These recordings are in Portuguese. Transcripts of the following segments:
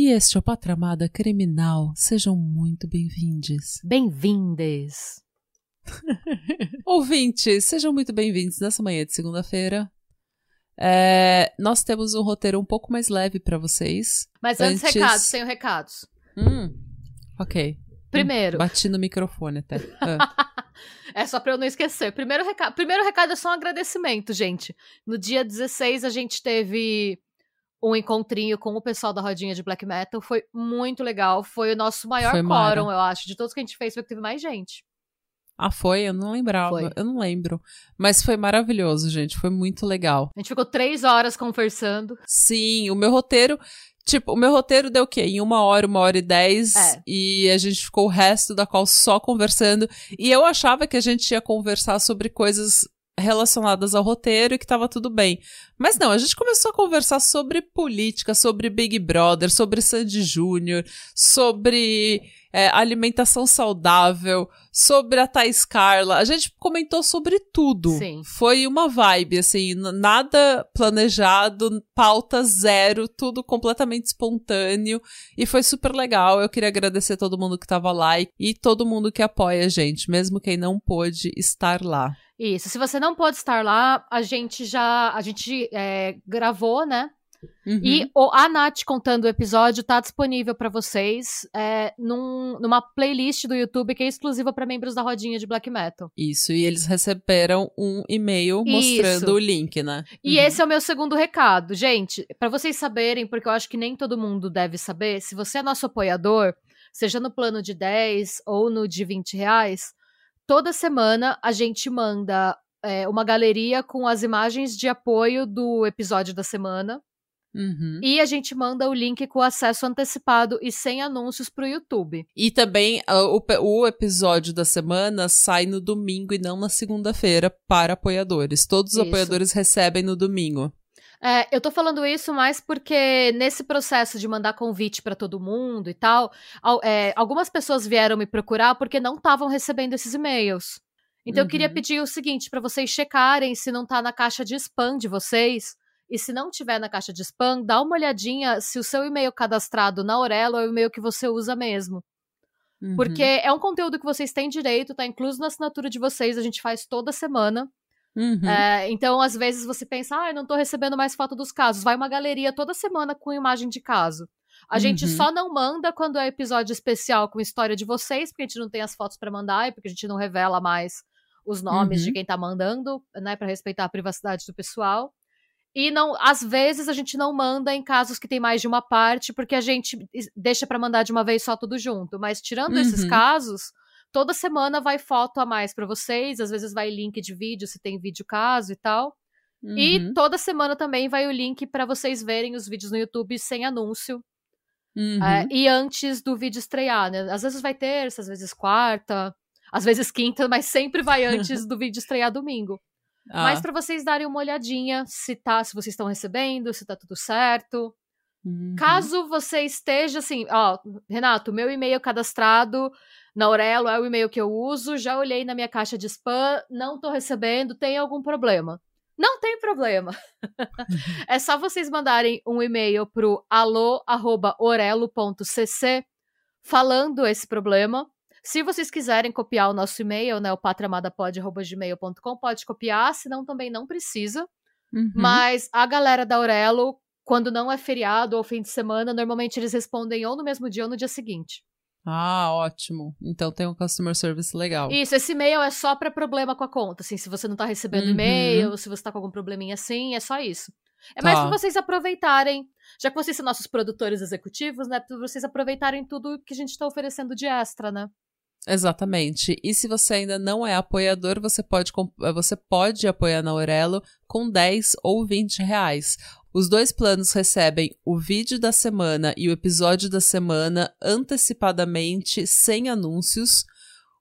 E este é o Patramada Criminal. Sejam muito bem-vindos. Bem-vindes. Ouvintes, sejam muito bem-vindos nessa manhã de segunda-feira. É, nós temos um roteiro um pouco mais leve para vocês. Mas antes, antes, recados, tenho recados. Hum, ok. Primeiro. Bati no microfone até. Ah. é só pra eu não esquecer. Primeiro recado, primeiro recado é só um agradecimento, gente. No dia 16 a gente teve um encontrinho com o pessoal da rodinha de black metal. Foi muito legal. Foi o nosso maior quórum, eu acho. De todos que a gente fez, foi que teve mais gente. Ah, foi? Eu não lembrava. Foi. Eu não lembro. Mas foi maravilhoso, gente. Foi muito legal. A gente ficou três horas conversando. Sim, o meu roteiro. Tipo, o meu roteiro deu o quê? Em uma hora, uma hora e dez. É. E a gente ficou o resto da qual só conversando. E eu achava que a gente ia conversar sobre coisas relacionadas ao roteiro e que tava tudo bem. Mas não, a gente começou a conversar sobre política, sobre Big Brother, sobre Sandy Júnior, sobre é, alimentação saudável, sobre a Thais Carla. A gente comentou sobre tudo. Sim. Foi uma vibe, assim, nada planejado, pauta zero, tudo completamente espontâneo. E foi super legal. Eu queria agradecer todo mundo que tava lá e, e todo mundo que apoia a gente, mesmo quem não pôde estar lá. Isso. Se você não pode estar lá, a gente já. A gente é, gravou, né? Uhum. E o, a Nath contando o episódio tá disponível para vocês é, num, numa playlist do YouTube que é exclusiva para membros da rodinha de black metal. Isso, e eles receberam um e-mail mostrando Isso. o link, né? E uhum. esse é o meu segundo recado. Gente, para vocês saberem, porque eu acho que nem todo mundo deve saber, se você é nosso apoiador, seja no plano de 10 ou no de 20 reais, toda semana a gente manda é, uma galeria com as imagens de apoio do episódio da semana. Uhum. E a gente manda o link com acesso antecipado e sem anúncios pro YouTube. E também uh, o, o episódio da semana sai no domingo e não na segunda-feira para apoiadores. Todos os Isso. apoiadores recebem no domingo. É, eu tô falando isso mais porque nesse processo de mandar convite para todo mundo e tal, é, algumas pessoas vieram me procurar porque não estavam recebendo esses e-mails. Então uhum. eu queria uhum. pedir o seguinte para vocês checarem se não tá na caixa de spam de vocês e se não tiver na caixa de spam, dá uma olhadinha se o seu e-mail cadastrado na Aurelo é o e-mail que você usa mesmo. Uhum. Porque é um conteúdo que vocês têm direito, tá incluso na assinatura de vocês, a gente faz toda semana. Uhum. É, então, às vezes, você pensa, ah, eu não tô recebendo mais foto dos casos. Vai uma galeria toda semana com imagem de caso. A uhum. gente só não manda quando é episódio especial com história de vocês, porque a gente não tem as fotos para mandar e porque a gente não revela mais os nomes de uhum. quem tá mandando, né, para respeitar a privacidade do pessoal. E não, às vezes a gente não manda em casos que tem mais de uma parte, porque a gente deixa para mandar de uma vez só tudo junto. Mas tirando uhum. esses casos, toda semana vai foto a mais para vocês, às vezes vai link de vídeo se tem vídeo caso e tal. Uhum. E toda semana também vai o link para vocês verem os vídeos no YouTube sem anúncio. Uhum. É, e antes do vídeo estrear, né? Às vezes vai terça, às vezes quarta, às vezes quinta, mas sempre vai antes do vídeo estrear domingo. Ah. Mas para vocês darem uma olhadinha se tá, se vocês estão recebendo, se tá tudo certo. Uhum. Caso você esteja assim, ó, Renato, meu e-mail cadastrado na Aurelo é o e-mail que eu uso, já olhei na minha caixa de spam, não tô recebendo, tem algum problema? Não tem problema. é só vocês mandarem um e-mail pro alô@orelo.cc falando esse problema se vocês quiserem copiar o nosso e-mail, né, o patramadapod.gmail.com, pode copiar, senão também não precisa. Uhum. Mas a galera da Aurelo, quando não é feriado ou fim de semana, normalmente eles respondem ou no mesmo dia ou no dia seguinte. Ah, ótimo. Então tem um customer service legal. Isso, esse e-mail é só para problema com a conta. Assim, se você não tá recebendo uhum. e-mail, se você tá com algum probleminha assim, é só isso. É mais tá. pra vocês aproveitarem, já que vocês são nossos produtores executivos, né? Pra vocês aproveitarem tudo que a gente tá oferecendo de extra, né? Exatamente. E se você ainda não é apoiador, você pode, você pode apoiar na Aurelo com 10 ou 20 reais. Os dois planos recebem o vídeo da semana e o episódio da semana antecipadamente, sem anúncios.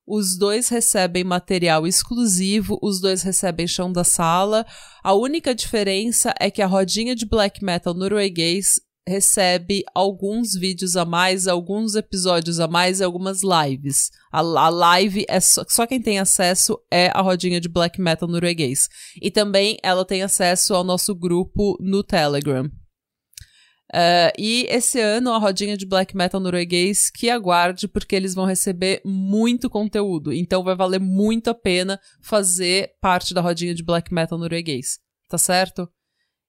Os dois recebem material exclusivo, os dois recebem chão da sala. A única diferença é que a rodinha de black metal norueguês recebe alguns vídeos a mais, alguns episódios a mais e algumas lives. A, a live é só, só, quem tem acesso é a rodinha de black metal norueguês. E também ela tem acesso ao nosso grupo no Telegram. Uh, e esse ano a rodinha de black metal norueguês que aguarde, porque eles vão receber muito conteúdo. Então vai valer muito a pena fazer parte da rodinha de black metal norueguês. Tá certo?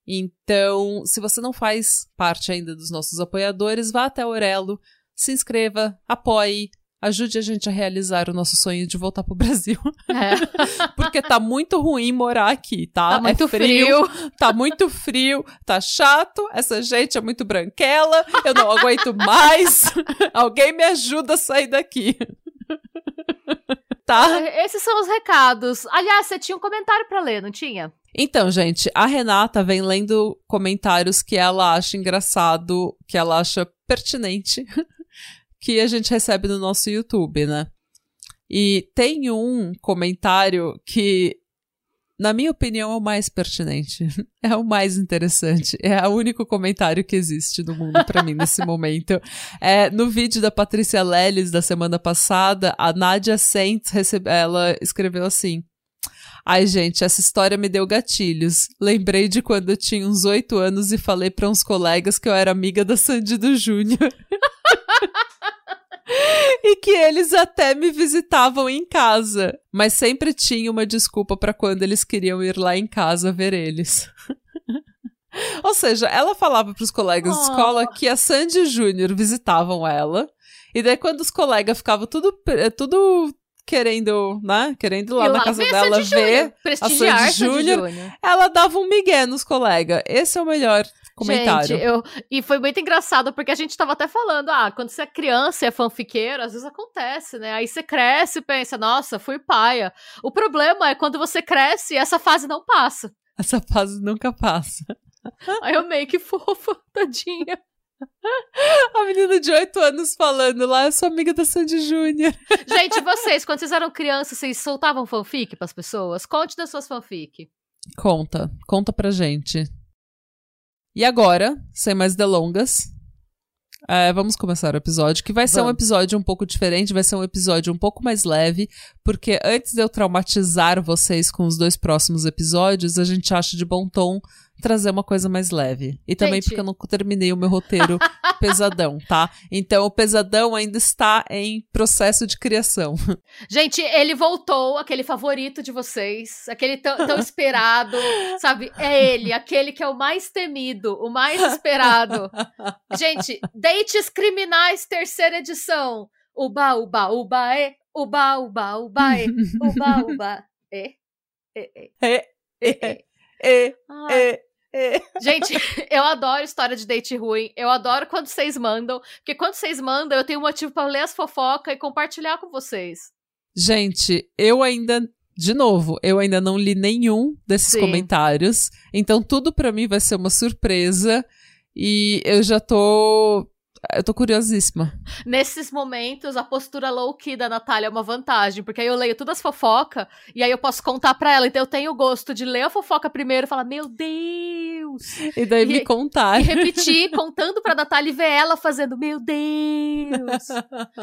Então, se você não faz parte ainda dos nossos apoiadores, vá até o Orelo, se inscreva, apoie, ajude a gente a realizar o nosso sonho de voltar pro Brasil. É. Porque tá muito ruim morar aqui, tá? Tá muito é frio, frio, Tá muito frio, tá chato, essa gente é muito branquela, eu não aguento mais. Alguém me ajuda a sair daqui. Tá? Esses são os recados. Aliás, você tinha um comentário para ler, não tinha? Então, gente, a Renata vem lendo comentários que ela acha engraçado, que ela acha pertinente, que a gente recebe no nosso YouTube, né? E tem um comentário que, na minha opinião, é o mais pertinente, é o mais interessante, é o único comentário que existe no mundo para mim nesse momento. É, no vídeo da Patrícia Leles da semana passada, a Nadia Saints recebe, ela escreveu assim: Ai, gente, essa história me deu gatilhos. Lembrei de quando eu tinha uns oito anos e falei para uns colegas que eu era amiga da Sandy do Júnior. e que eles até me visitavam em casa, mas sempre tinha uma desculpa para quando eles queriam ir lá em casa ver eles. Ou seja, ela falava para os colegas oh. de escola que a Sandy Júnior visitavam ela. E daí, quando os colegas ficavam tudo, tudo querendo, né? Querendo ir lá, na casa dela ver a Sandy Júnior. Ela dava um migué nos colegas. Esse é o melhor comentário. Gente, eu... E foi muito engraçado, porque a gente tava até falando, ah, quando você é criança e é fanfiqueiro, às vezes acontece, né? Aí você cresce e pensa, nossa, fui paia. O problema é quando você cresce e essa fase não passa. Essa fase nunca passa. Aí eu meio que fofa, tadinha. A menina de 8 anos falando lá, eu sou amiga da Sandy Júnior. Gente, vocês, quando vocês eram crianças, vocês soltavam fanfic pras pessoas? Conte das suas fanfic. Conta, conta pra gente. E agora, sem mais delongas, é, vamos começar o episódio, que vai ser vamos. um episódio um pouco diferente, vai ser um episódio um pouco mais leve, porque antes de eu traumatizar vocês com os dois próximos episódios, a gente acha de bom tom trazer uma coisa mais leve. E também Gente. porque eu não terminei o meu roteiro pesadão, tá? Então o pesadão ainda está em processo de criação. Gente, ele voltou, aquele favorito de vocês, aquele tão, esperado, sabe? É ele, aquele que é o mais temido, o mais esperado. Gente, Dates Criminais, terceira edição. Uba, uba, uba, é. Uba, uba, uba, é. Uba, uba, é. É, é. É, é. É, é, é. Gente, eu adoro história de date ruim. Eu adoro quando vocês mandam. Porque quando vocês mandam, eu tenho motivo para ler as fofocas e compartilhar com vocês. Gente, eu ainda. De novo, eu ainda não li nenhum desses Sim. comentários. Então, tudo para mim vai ser uma surpresa. E eu já tô eu tô curiosíssima. Nesses momentos, a postura low-key da Natália é uma vantagem, porque aí eu leio todas as fofocas e aí eu posso contar pra ela. Então eu tenho o gosto de ler a fofoca primeiro e falar, meu Deus! E daí e, me contar. E repetir, contando pra Natália e ver ela fazendo, meu Deus!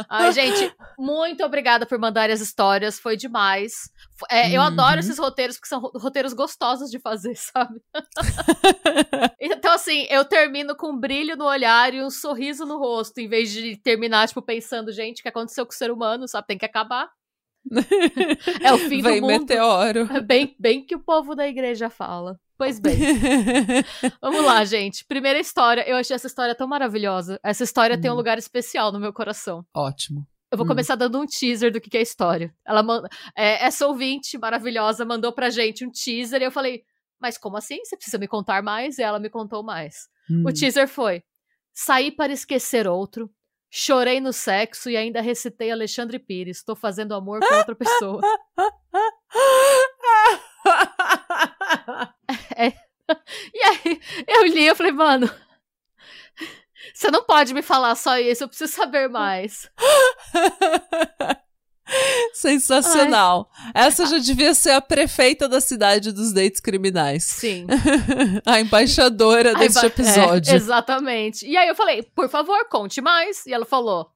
Ai, gente, muito obrigada por mandarem as histórias, foi demais. É, eu uhum. adoro esses roteiros, porque são roteiros gostosos de fazer, sabe? então, assim, eu termino com um brilho no olhar e um sorriso no rosto, em vez de terminar, tipo, pensando, gente, o que aconteceu com o ser humano, sabe? Tem que acabar. é o fim Vem do mundo. meteoro. É bem, bem que o povo da igreja fala. Pois bem. Vamos lá, gente. Primeira história. Eu achei essa história tão maravilhosa. Essa história hum. tem um hum. lugar especial no meu coração. Ótimo. Eu vou hum. começar dando um teaser do que, que é a história. Ela manda, é, essa ouvinte maravilhosa mandou pra gente um teaser e eu falei, mas como assim? Você precisa me contar mais? E ela me contou mais. Hum. O teaser foi: saí para esquecer outro, chorei no sexo e ainda recitei Alexandre Pires. Estou fazendo amor com outra pessoa. é. E aí, eu li e falei, mano, você não pode me falar só isso, eu preciso saber mais. Sensacional. Ai. Essa já devia ser a prefeita da cidade dos dates criminais. Sim. a embaixadora a deste episódio. É, exatamente. E aí eu falei, por favor, conte mais. E ela falou,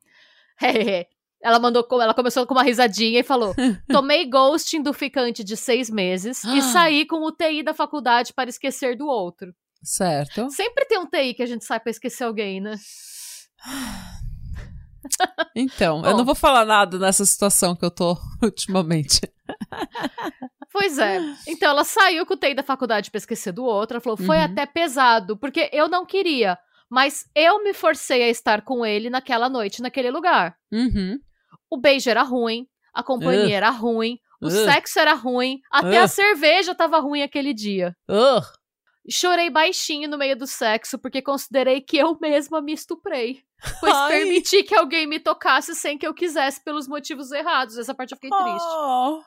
ela mandou, ela começou com uma risadinha e falou: Tomei ghosting do ficante de seis meses e saí com o TI da faculdade para esquecer do outro. Certo. Sempre tem um TI que a gente sai para esquecer alguém, né? Então, Bom, eu não vou falar nada nessa situação que eu tô ultimamente. Pois é. Então ela saiu com o TI da faculdade pra esquecer do outro. Ela falou: foi uhum. até pesado, porque eu não queria. Mas eu me forcei a estar com ele naquela noite, naquele lugar. Uhum. O beijo era ruim, a companhia uh. era ruim, o uh. sexo era ruim, até uh. a cerveja tava ruim aquele dia. Chorei baixinho no meio do sexo porque considerei que eu mesma me estuprei. Pois Ai. permiti que alguém me tocasse sem que eu quisesse pelos motivos errados. Essa parte eu fiquei triste. Oh.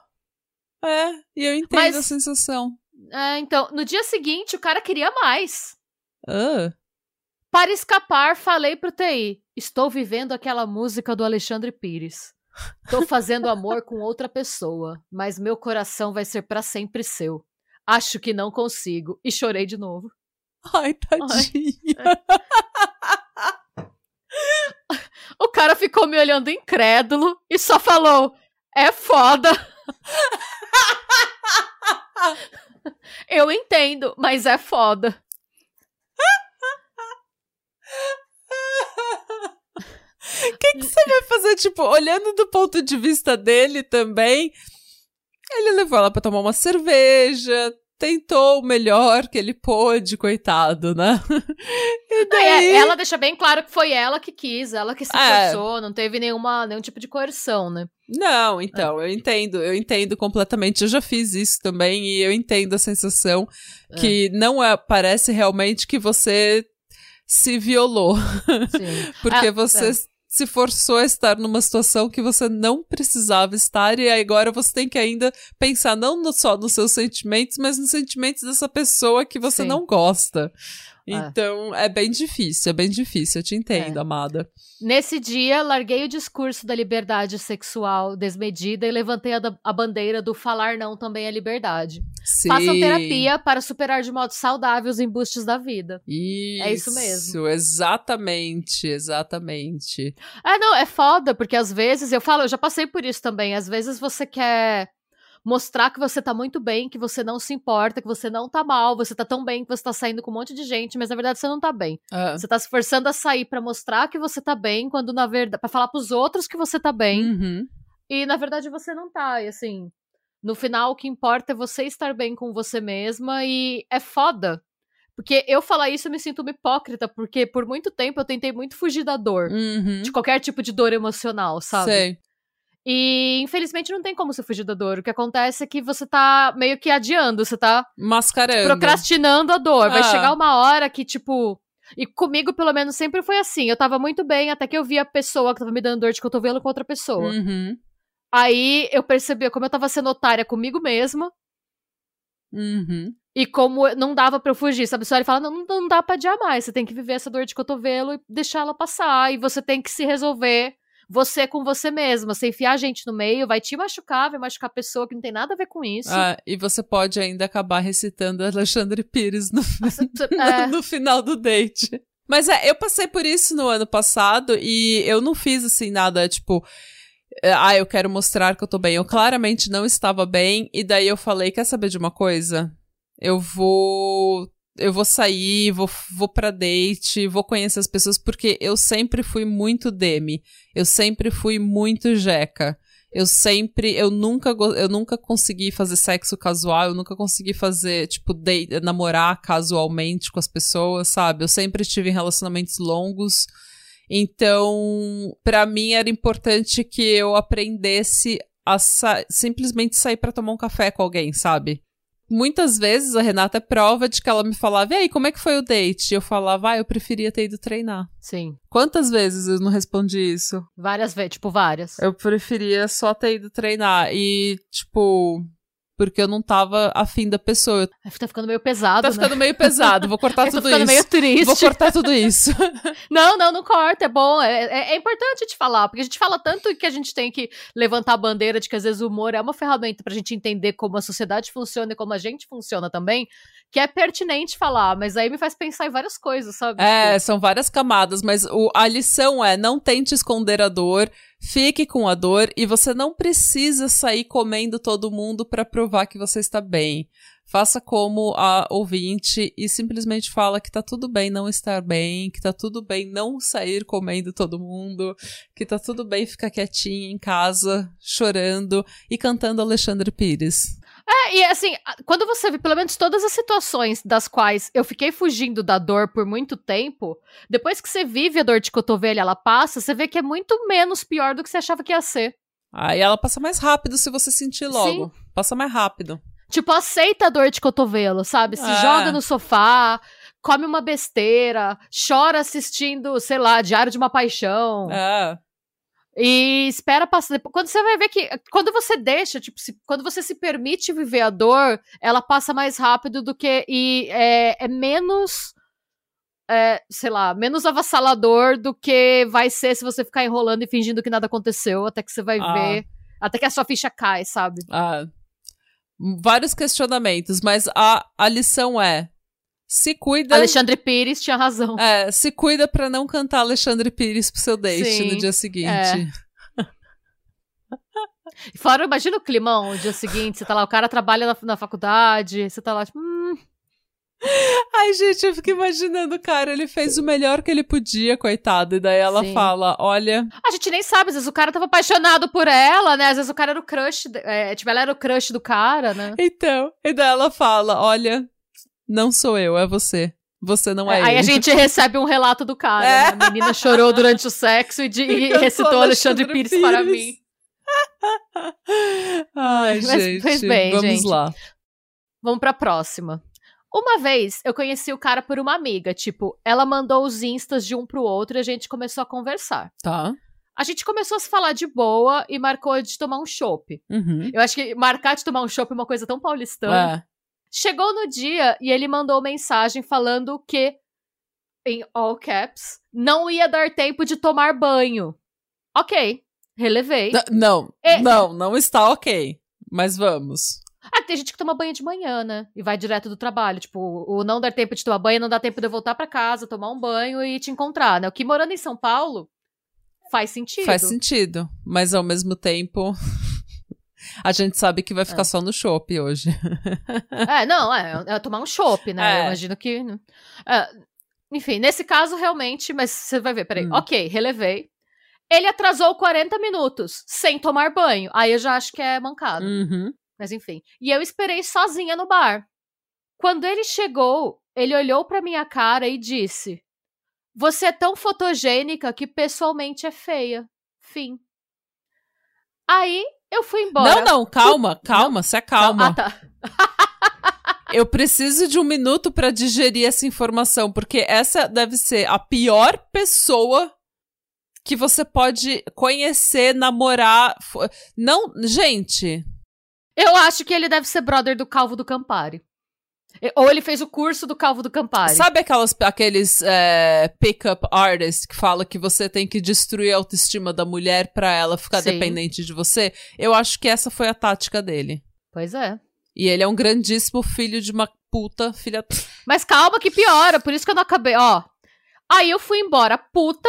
É, e eu entendo Mas, a sensação. É, então, no dia seguinte, o cara queria mais. Uh. Para escapar, falei pro TI: estou vivendo aquela música do Alexandre Pires. Tô fazendo amor com outra pessoa, mas meu coração vai ser para sempre seu. Acho que não consigo. E chorei de novo. Ai, tadinha. Ai. O cara ficou me olhando incrédulo e só falou: é foda. Eu entendo, mas é foda. O que, que você vai fazer? Tipo, olhando do ponto de vista dele também, ele levou ela pra tomar uma cerveja, tentou o melhor que ele pôde, coitado, né? E é, daí... É, ela deixa bem claro que foi ela que quis, ela que se é. forçou, não teve nenhuma, nenhum tipo de coerção, né? Não, então, é. eu entendo, eu entendo completamente. Eu já fiz isso também e eu entendo a sensação é. que não é, parece realmente que você se violou. Sim. Porque ah, você se forçou a estar numa situação que você não precisava estar e agora você tem que ainda pensar não no, só nos seus sentimentos, mas nos sentimentos dessa pessoa que você Sim. não gosta. Ah. Então, é. é bem difícil, é bem difícil, eu te entendo, é. amada. Nesse dia, larguei o discurso da liberdade sexual desmedida e levantei a, a bandeira do falar não também é liberdade. Sim. Façam terapia para superar de modo saudável os embustes da vida. Isso, é isso mesmo. Exatamente, exatamente. É, não, é foda, porque às vezes, eu falo, eu já passei por isso também, às vezes você quer mostrar que você tá muito bem, que você não se importa, que você não tá mal, você tá tão bem que você tá saindo com um monte de gente, mas na verdade você não tá bem. Uh. Você tá se forçando a sair para mostrar que você tá bem, quando na verdade. para falar pros outros que você tá bem. Uhum. E na verdade você não tá. E assim. No final, o que importa é você estar bem com você mesma e é foda. Porque eu falar isso eu me sinto uma hipócrita, porque por muito tempo eu tentei muito fugir da dor. Uhum. De qualquer tipo de dor emocional, sabe? Sei. E infelizmente não tem como você fugir da dor. O que acontece é que você tá meio que adiando, você tá mascarando, procrastinando a dor. Ah. Vai chegar uma hora que, tipo. E comigo, pelo menos, sempre foi assim. Eu tava muito bem até que eu vi a pessoa que tava me dando dor de cotovelo com outra pessoa. Uhum. Aí eu percebi como eu tava sendo otária comigo mesma. Uhum. E como não dava pra eu fugir, sabe? Só ele fala: não, não dá pra adiar mais. Você tem que viver essa dor de cotovelo e deixar ela passar. E você tem que se resolver você com você mesma. Você enfiar a gente no meio, vai te machucar, vai machucar a pessoa que não tem nada a ver com isso. Ah, e você pode ainda acabar recitando Alexandre Pires no, é. no final do date. Mas é, eu passei por isso no ano passado e eu não fiz assim nada, tipo, é, ah, eu quero mostrar que eu tô bem. Eu claramente não estava bem, e daí eu falei: quer saber de uma coisa? Eu vou eu vou sair, vou, vou pra date, vou conhecer as pessoas, porque eu sempre fui muito Demi. Eu sempre fui muito Jeca. Eu sempre, eu nunca, eu nunca consegui fazer sexo casual, eu nunca consegui fazer, tipo, date, namorar casualmente com as pessoas, sabe? Eu sempre tive relacionamentos longos. Então, para mim era importante que eu aprendesse a sa simplesmente sair para tomar um café com alguém, sabe? Muitas vezes a Renata é prova de que ela me falava, e aí, como é que foi o date? E eu falava, ah, eu preferia ter ido treinar. Sim. Quantas vezes eu não respondi isso? Várias vezes, tipo, várias. Eu preferia só ter ido treinar. E, tipo, porque eu não tava afim da pessoa. Tá ficando meio pesado, Tá né? ficando meio pesado, vou cortar tudo Tá ficando isso. meio triste. Vou cortar tudo isso. Não, não, não corta, é bom. É, é, é importante te falar, porque a gente fala tanto que a gente tem que levantar a bandeira de que às vezes o humor é uma ferramenta pra gente entender como a sociedade funciona e como a gente funciona também, que é pertinente falar, mas aí me faz pensar em várias coisas, sabe? É, Tipo, são várias camadas, mas o, a lição é não tente esconder a dor, fique com a dor e você não precisa sair comendo todo mundo pra provar que você está bem. Faça como a ouvinte e simplesmente fala que tá tudo bem não estar bem, que tá tudo bem não sair comendo todo mundo, que tá tudo bem ficar quietinha em casa, chorando e cantando Alexandre Pires. É, e assim, quando você vê pelo menos todas as situações das quais eu fiquei fugindo da dor por muito tempo, depois que você vive a dor de cotovelo e ela passa, você vê que é muito menos pior do que você achava que ia ser. Aí ela passa mais rápido se você sentir logo. Passa mais rápido. Tipo, aceita a dor de cotovelo, sabe? Se É. joga no sofá, come uma besteira, chora assistindo, sei lá, Diário de uma Paixão. É. E espera passar. Quando você vai ver que. Quando você deixa, tipo, se- quando você se permite viver a dor, ela passa mais rápido do que. E é, é menos. é, sei lá, menos avassalador do que vai ser se você ficar enrolando e fingindo que nada aconteceu, até que você vai Ah. ver. Até que a sua ficha cai, sabe? Ah, vários questionamentos, mas a, a lição é: se cuida. Alexandre Pires tinha razão. É, se cuida pra não cantar Alexandre Pires pro seu date Sim, no dia seguinte. é. Fora, imagina o climão o dia seguinte, você tá lá, o cara trabalha na, na faculdade, você tá lá, tipo, hum, Ai, gente, eu fico imaginando, cara, ele fez o melhor que ele podia, coitado. E daí ela Sim. fala: olha. A gente nem sabe, às vezes o cara tava apaixonado por ela, né? Às vezes o cara era o crush, é, tipo, ela era o crush do cara, né? Então. E daí ela fala: olha, não sou eu, é você. Você não é Aí ele. a gente recebe um relato do cara, É. né? A menina chorou durante o sexo e, de, e recitou Alexandre Alexandre Pires, Pires. para mim. Ai, Mas gente. fez bem, vamos gente. lá. Vamos pra próxima. Uma vez eu conheci o cara por uma amiga, tipo, ela mandou os instas de um pro outro e a gente começou a conversar. Tá. A gente começou a se falar de boa e marcou de tomar um chopp. Uhum. Eu acho que marcar de tomar um chopp é uma coisa tão paulistana. É. Chegou no dia e ele mandou mensagem falando que, em all caps, não ia dar tempo de tomar banho. Ok, relevei. N- Não, É. não, não está ok. Mas vamos. Ah, tem gente que toma banho de manhã, né? E vai direto do trabalho. Tipo, o não dar tempo de tomar banho, não dá tempo de eu voltar pra casa, tomar um banho e te encontrar, né? O que morando em São Paulo faz sentido. Faz sentido. Mas ao mesmo tempo. A gente sabe que vai ficar É. só no shopping hoje. É, não, é, é tomar um chopp, né? É. Eu imagino que. é, enfim, nesse caso, realmente, mas você vai ver, peraí. Hum. Ok, relevei. Ele atrasou 40 minutos sem tomar banho. Aí eu já acho que é mancado. Uhum. Mas enfim. E eu esperei sozinha no bar. Quando ele chegou, ele olhou pra minha cara e disse: Você é tão fotogênica que pessoalmente é feia. Fim. Aí eu fui embora. Não, não, calma, calma, se acalma. Ah, tá. Eu preciso de um minuto pra digerir essa informação, porque essa deve ser a pior pessoa que você pode conhecer, namorar. Não, gente. Eu acho que ele deve ser brother do Calvo do Campari. Ou ele fez o curso do Calvo do Campari. Sabe aquelas, aqueles é, pick-up artists que fala que você tem que destruir a autoestima da mulher pra ela ficar Sim. dependente de você? Eu acho que essa foi a tática dele. Pois é. E ele é um grandíssimo filho de uma puta, filha. Mas calma que piora, por isso que eu não acabei, ó. Aí eu fui embora puta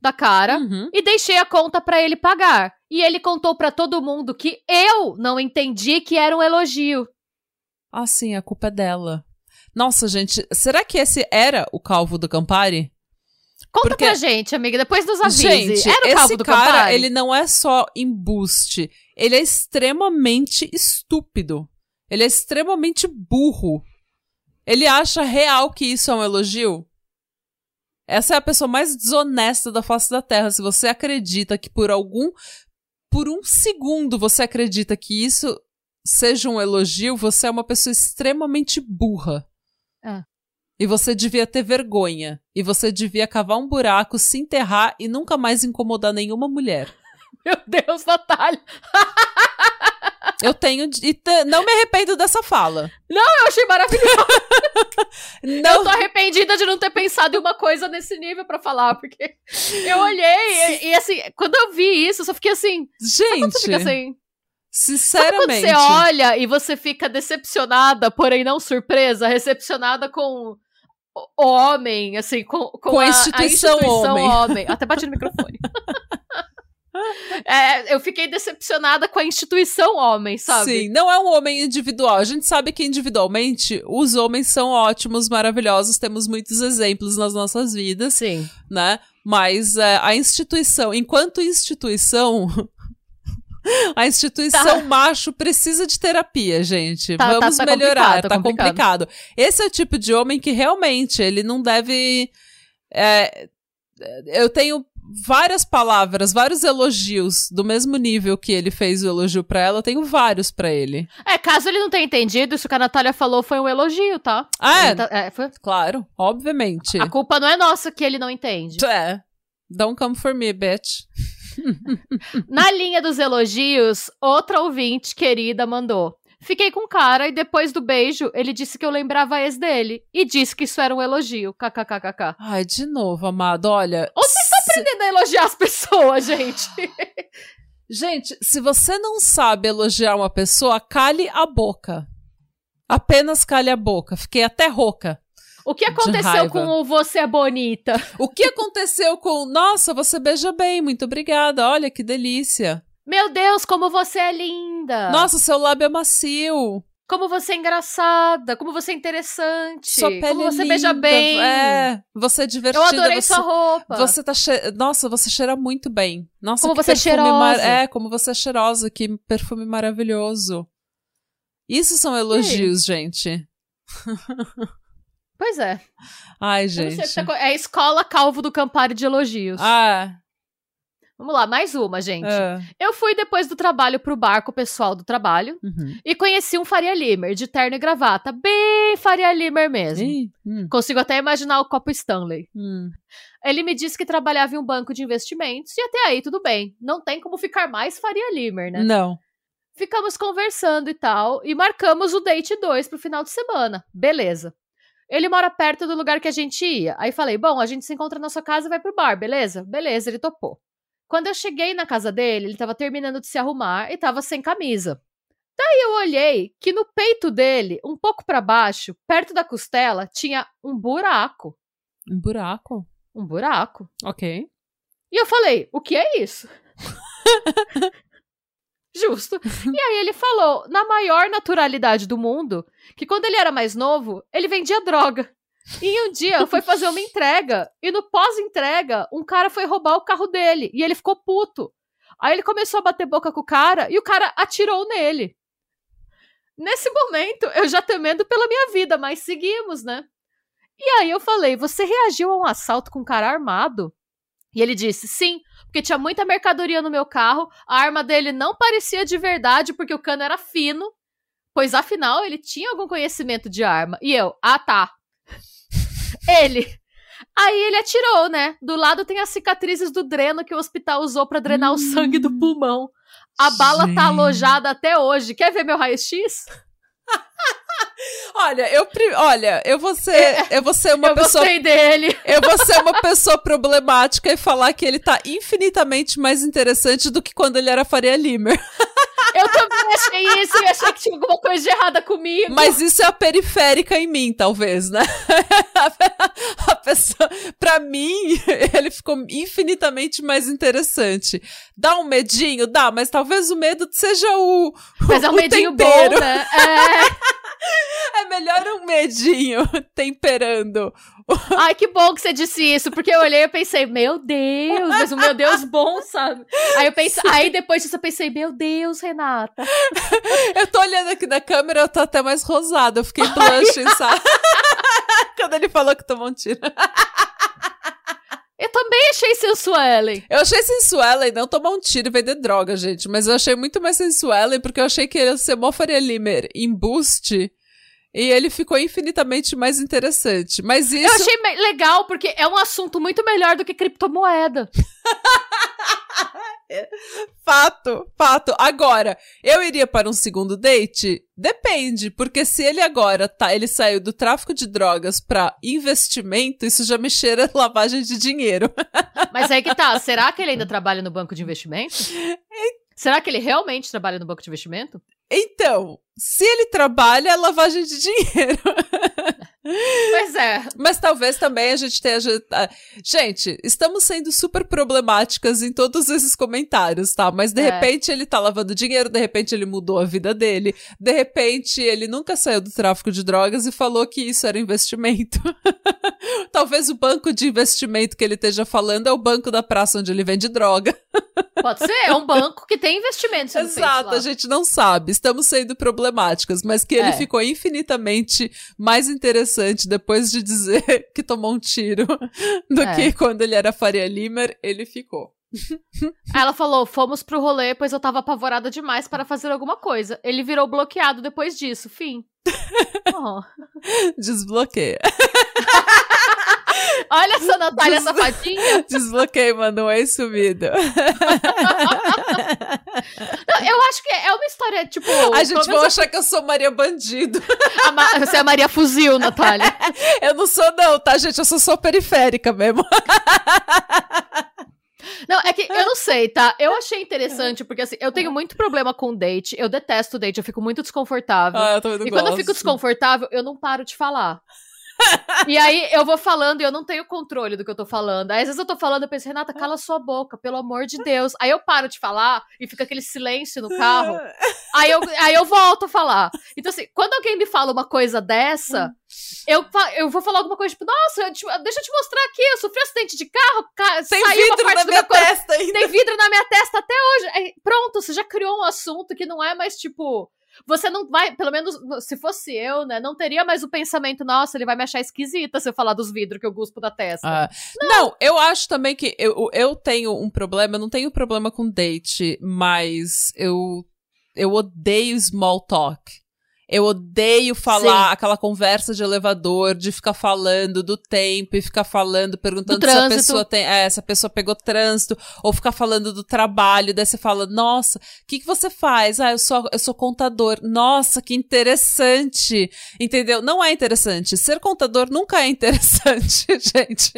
da cara Uhum. e deixei a conta pra ele pagar. E ele contou pra todo mundo que eu não entendi que era um elogio. Ah, sim, a culpa é dela. Nossa, gente, será que esse era o calvo do Campari? Conta Porque- pra gente, amiga, depois nos avise. Gente, era o esse Calvo do cara, Campari? ele não é só embuste, ele é extremamente estúpido. Ele é extremamente burro. Ele acha real que isso é um elogio? Essa é a pessoa mais desonesta da face da Terra. Se você acredita que por algum. Por um segundo você acredita que isso seja um elogio, você é uma pessoa extremamente burra. É. E você devia ter vergonha. E você devia cavar um buraco, se enterrar e nunca mais incomodar nenhuma mulher. Meu Deus, Natália. Eu tenho. E não me arrependo dessa fala. Não, eu achei maravilhoso. não. Eu tô arrependida de não ter pensado em uma coisa nesse nível para falar, porque eu olhei e, e, assim, quando eu vi isso, eu só fiquei assim. Gente. Você fica assim. Sinceramente. Sabe quando você olha e você fica decepcionada, porém não surpresa, recepcionada com o homem, assim, com, com, com a, a, instituição, a instituição homem. homem. Até bati no microfone. É, eu fiquei decepcionada com a instituição homem, sabe? Sim, não é um homem individual. A gente sabe que individualmente os homens são ótimos, maravilhosos, temos muitos exemplos nas nossas vidas. Sim. Né? Mas é, a instituição, enquanto instituição, A instituição tá. macho precisa de terapia, gente. Tá, tá Vamos tá, tá melhorar. Complicado, tá complicado. complicado. Esse é o tipo de homem que realmente ele não deve. É, eu tenho várias palavras, vários elogios do mesmo nível que ele fez o elogio para ela, eu tenho vários para ele. É, caso ele não tenha entendido, isso que a Natália falou foi um elogio, tá? Ah, é, tá, é foi... claro, obviamente. A culpa não é nossa que ele não entende. É. Don't come for me, bitch. Na linha dos elogios, outra ouvinte querida mandou. Fiquei com o cara e depois do beijo, ele disse que eu lembrava a ex dele. E disse que isso era um elogio. KKKKK. Ai, de novo, amado, olha. Ou você está aprendendo a elogiar as pessoas, gente? gente, se você não sabe elogiar uma pessoa, cale a boca. Apenas cale a boca. Fiquei até rouca. O que aconteceu com o Você é Bonita? O que aconteceu com Nossa, você beija bem, muito obrigada, olha que delícia. Meu Deus, como você é linda! Nossa, seu lábio é macio. Como você é engraçada, como você é interessante. Sua pele como é você linda, beija bem. É, você é divertida. Eu adorei você, sua roupa. Você tá che... Nossa, você cheira muito bem. Nossa, como você é cheirosa. Mar... É, como você é cheirosa, que perfume maravilhoso. Isso são elogios, gente. Pois é. Ai, gente. Tá... É a escola Calvo do Campari de elogios. Ah. Vamos lá, mais uma, gente. É. Eu fui depois do trabalho pro bar com o pessoal do trabalho uhum. e conheci um Faria Limer de terno e gravata, bem Faria Limer mesmo. hum. Consigo até imaginar o copo Stanley. Hum. Ele me disse que trabalhava em um banco de investimentos e até aí tudo bem. Não tem como ficar mais Faria Limer, né? Não. Ficamos conversando e tal e marcamos o date 2 pro final de semana. Beleza. Ele mora perto do lugar que a gente ia. Aí falei: bom, a gente se encontra na sua casa e vai pro bar, beleza? Beleza, ele topou. Quando eu cheguei na casa dele, ele tava terminando de se arrumar e tava sem camisa. Daí eu olhei que no peito dele, um pouco para baixo, perto da costela, tinha um buraco. Um buraco? Um buraco. Ok. E eu falei: o que é isso? Justo. E aí ele falou, na maior naturalidade do mundo, que quando ele era mais novo, ele vendia droga. E um dia foi fazer uma entrega, e no pós-entrega, um cara foi roubar o carro dele, e ele ficou puto. Aí ele começou a bater boca com o cara, e o cara atirou nele. Nesse momento, eu já temendo pela minha vida, mas seguimos, né? E aí eu falei: Você reagiu a um assalto com um cara armado? E ele disse: Sim, porque tinha muita mercadoria no meu carro, a arma dele não parecia de verdade porque o cano era fino, pois afinal ele tinha algum conhecimento de arma. E eu: Ah, tá. ele. Aí ele atirou, né? Do lado tem as cicatrizes do dreno que o hospital usou para drenar hum, o sangue do pulmão. A gente. bala tá alojada até hoje. Quer ver meu raio-x? Olha, eu olha, eu vou ser, é, eu vou ser uma eu pessoa dele. Eu vou ser uma pessoa problemática e falar que ele tá infinitamente mais interessante do que quando ele era Faria Limer. Eu também achei isso e achei que tinha alguma coisa de errada comigo. Mas isso é a periférica em mim, talvez, né? a pessoa, pra mim, ele ficou infinitamente mais interessante. Dá um medinho? Dá, mas talvez o medo seja o. Mas é um medinho tempero. bom, né? É. é melhor um medinho temperando Ai, que bom que você disse isso, porque eu olhei e pensei, meu Deus, mas o meu Deus bom, sabe? Aí eu pensei, aí depois disso eu pensei, meu Deus, Renata. Eu tô olhando aqui na câmera, eu tô até mais rosada, eu fiquei blushing, sabe? Quando ele falou que tomou um tiro. Eu também achei sensuelen. Eu achei sensuelen não tomar um tiro e vender droga, gente. Mas eu achei muito mais sensuelen porque eu achei que ele ia ser mó Faria Limer em boost e ele ficou infinitamente mais interessante. Mas isso. Eu achei legal, porque é um assunto muito melhor do que criptomoeda. fato, fato. Agora, eu iria para um segundo date? Depende, porque se ele agora tá, ele saiu do tráfico de drogas para investimento, isso já me cheira lavagem de dinheiro. Mas aí que tá, será que ele ainda trabalha no banco de investimento? Será que ele realmente trabalha no banco de investimento? Então, se ele trabalha, é lavagem de dinheiro. Pois é. Mas talvez também a gente tenha. Gente, estamos sendo super problemáticas em todos esses comentários, tá? Mas de é. repente ele tá lavando dinheiro, de repente ele mudou a vida dele, de repente ele nunca saiu do tráfico de drogas e falou que isso era investimento. talvez o banco de investimento que ele esteja falando é o banco da praça onde ele vende droga. Pode ser, é um banco que tem investimentos. Exato, a gente não sabe. Estamos sendo problemáticas, mas que ele é. ficou infinitamente mais interessante depois de dizer que tomou um tiro do é. que quando ele era Faria Limer, ele ficou. Ela falou: fomos pro rolê, pois eu tava apavorada demais para fazer alguma coisa. Ele virou bloqueado depois disso. Fim. Oh. Desbloqueia. Olha essa Natália Des... safadinha. Desbloqueei, mano, um ex sumido. eu acho que é uma história, tipo. A gente vai achar que eu sou Maria Bandido. Ma... Você é Maria Fuzil, Natália. eu não sou, não, tá, gente? Eu sou só periférica mesmo. Não, é que eu não sei, tá? Eu achei interessante, porque assim, eu tenho muito problema com date. Eu detesto date, eu fico muito desconfortável. Ah, eu também não e gosto. quando eu fico desconfortável, eu não paro de falar e aí eu vou falando e eu não tenho controle do que eu tô falando. Aí às vezes eu tô falando e penso, Renata, cala sua boca, pelo amor de Deus. Aí eu paro de falar e fica aquele silêncio no carro. Aí eu, aí eu volto a falar. Então, assim, quando alguém me fala uma coisa dessa, eu, eu vou falar alguma coisa tipo, nossa, te, deixa eu te mostrar aqui, eu sofri acidente de carro, ca, tem vidro na minha testa ainda. Tem vidro na minha testa até hoje. Aí, pronto, você já criou um assunto que não é mais tipo você não vai, pelo menos se fosse eu, né, não teria mais o pensamento, nossa, ele vai me achar esquisita se eu falar dos vidros que eu guspo da testa. Ah, não. não. eu acho também que eu, eu tenho um problema, eu não tenho problema com date, mas eu, eu odeio small talk. Eu odeio falar Sim. aquela conversa de elevador, de ficar falando do tempo e ficar falando, perguntando se a pessoa tem, é, se a pessoa pegou trânsito, ou ficar falando do trabalho, daí você fala, nossa, o que, que você faz? Ah, eu sou, eu sou contador. Nossa, que interessante. Entendeu? Não é interessante. Ser contador nunca é interessante, gente.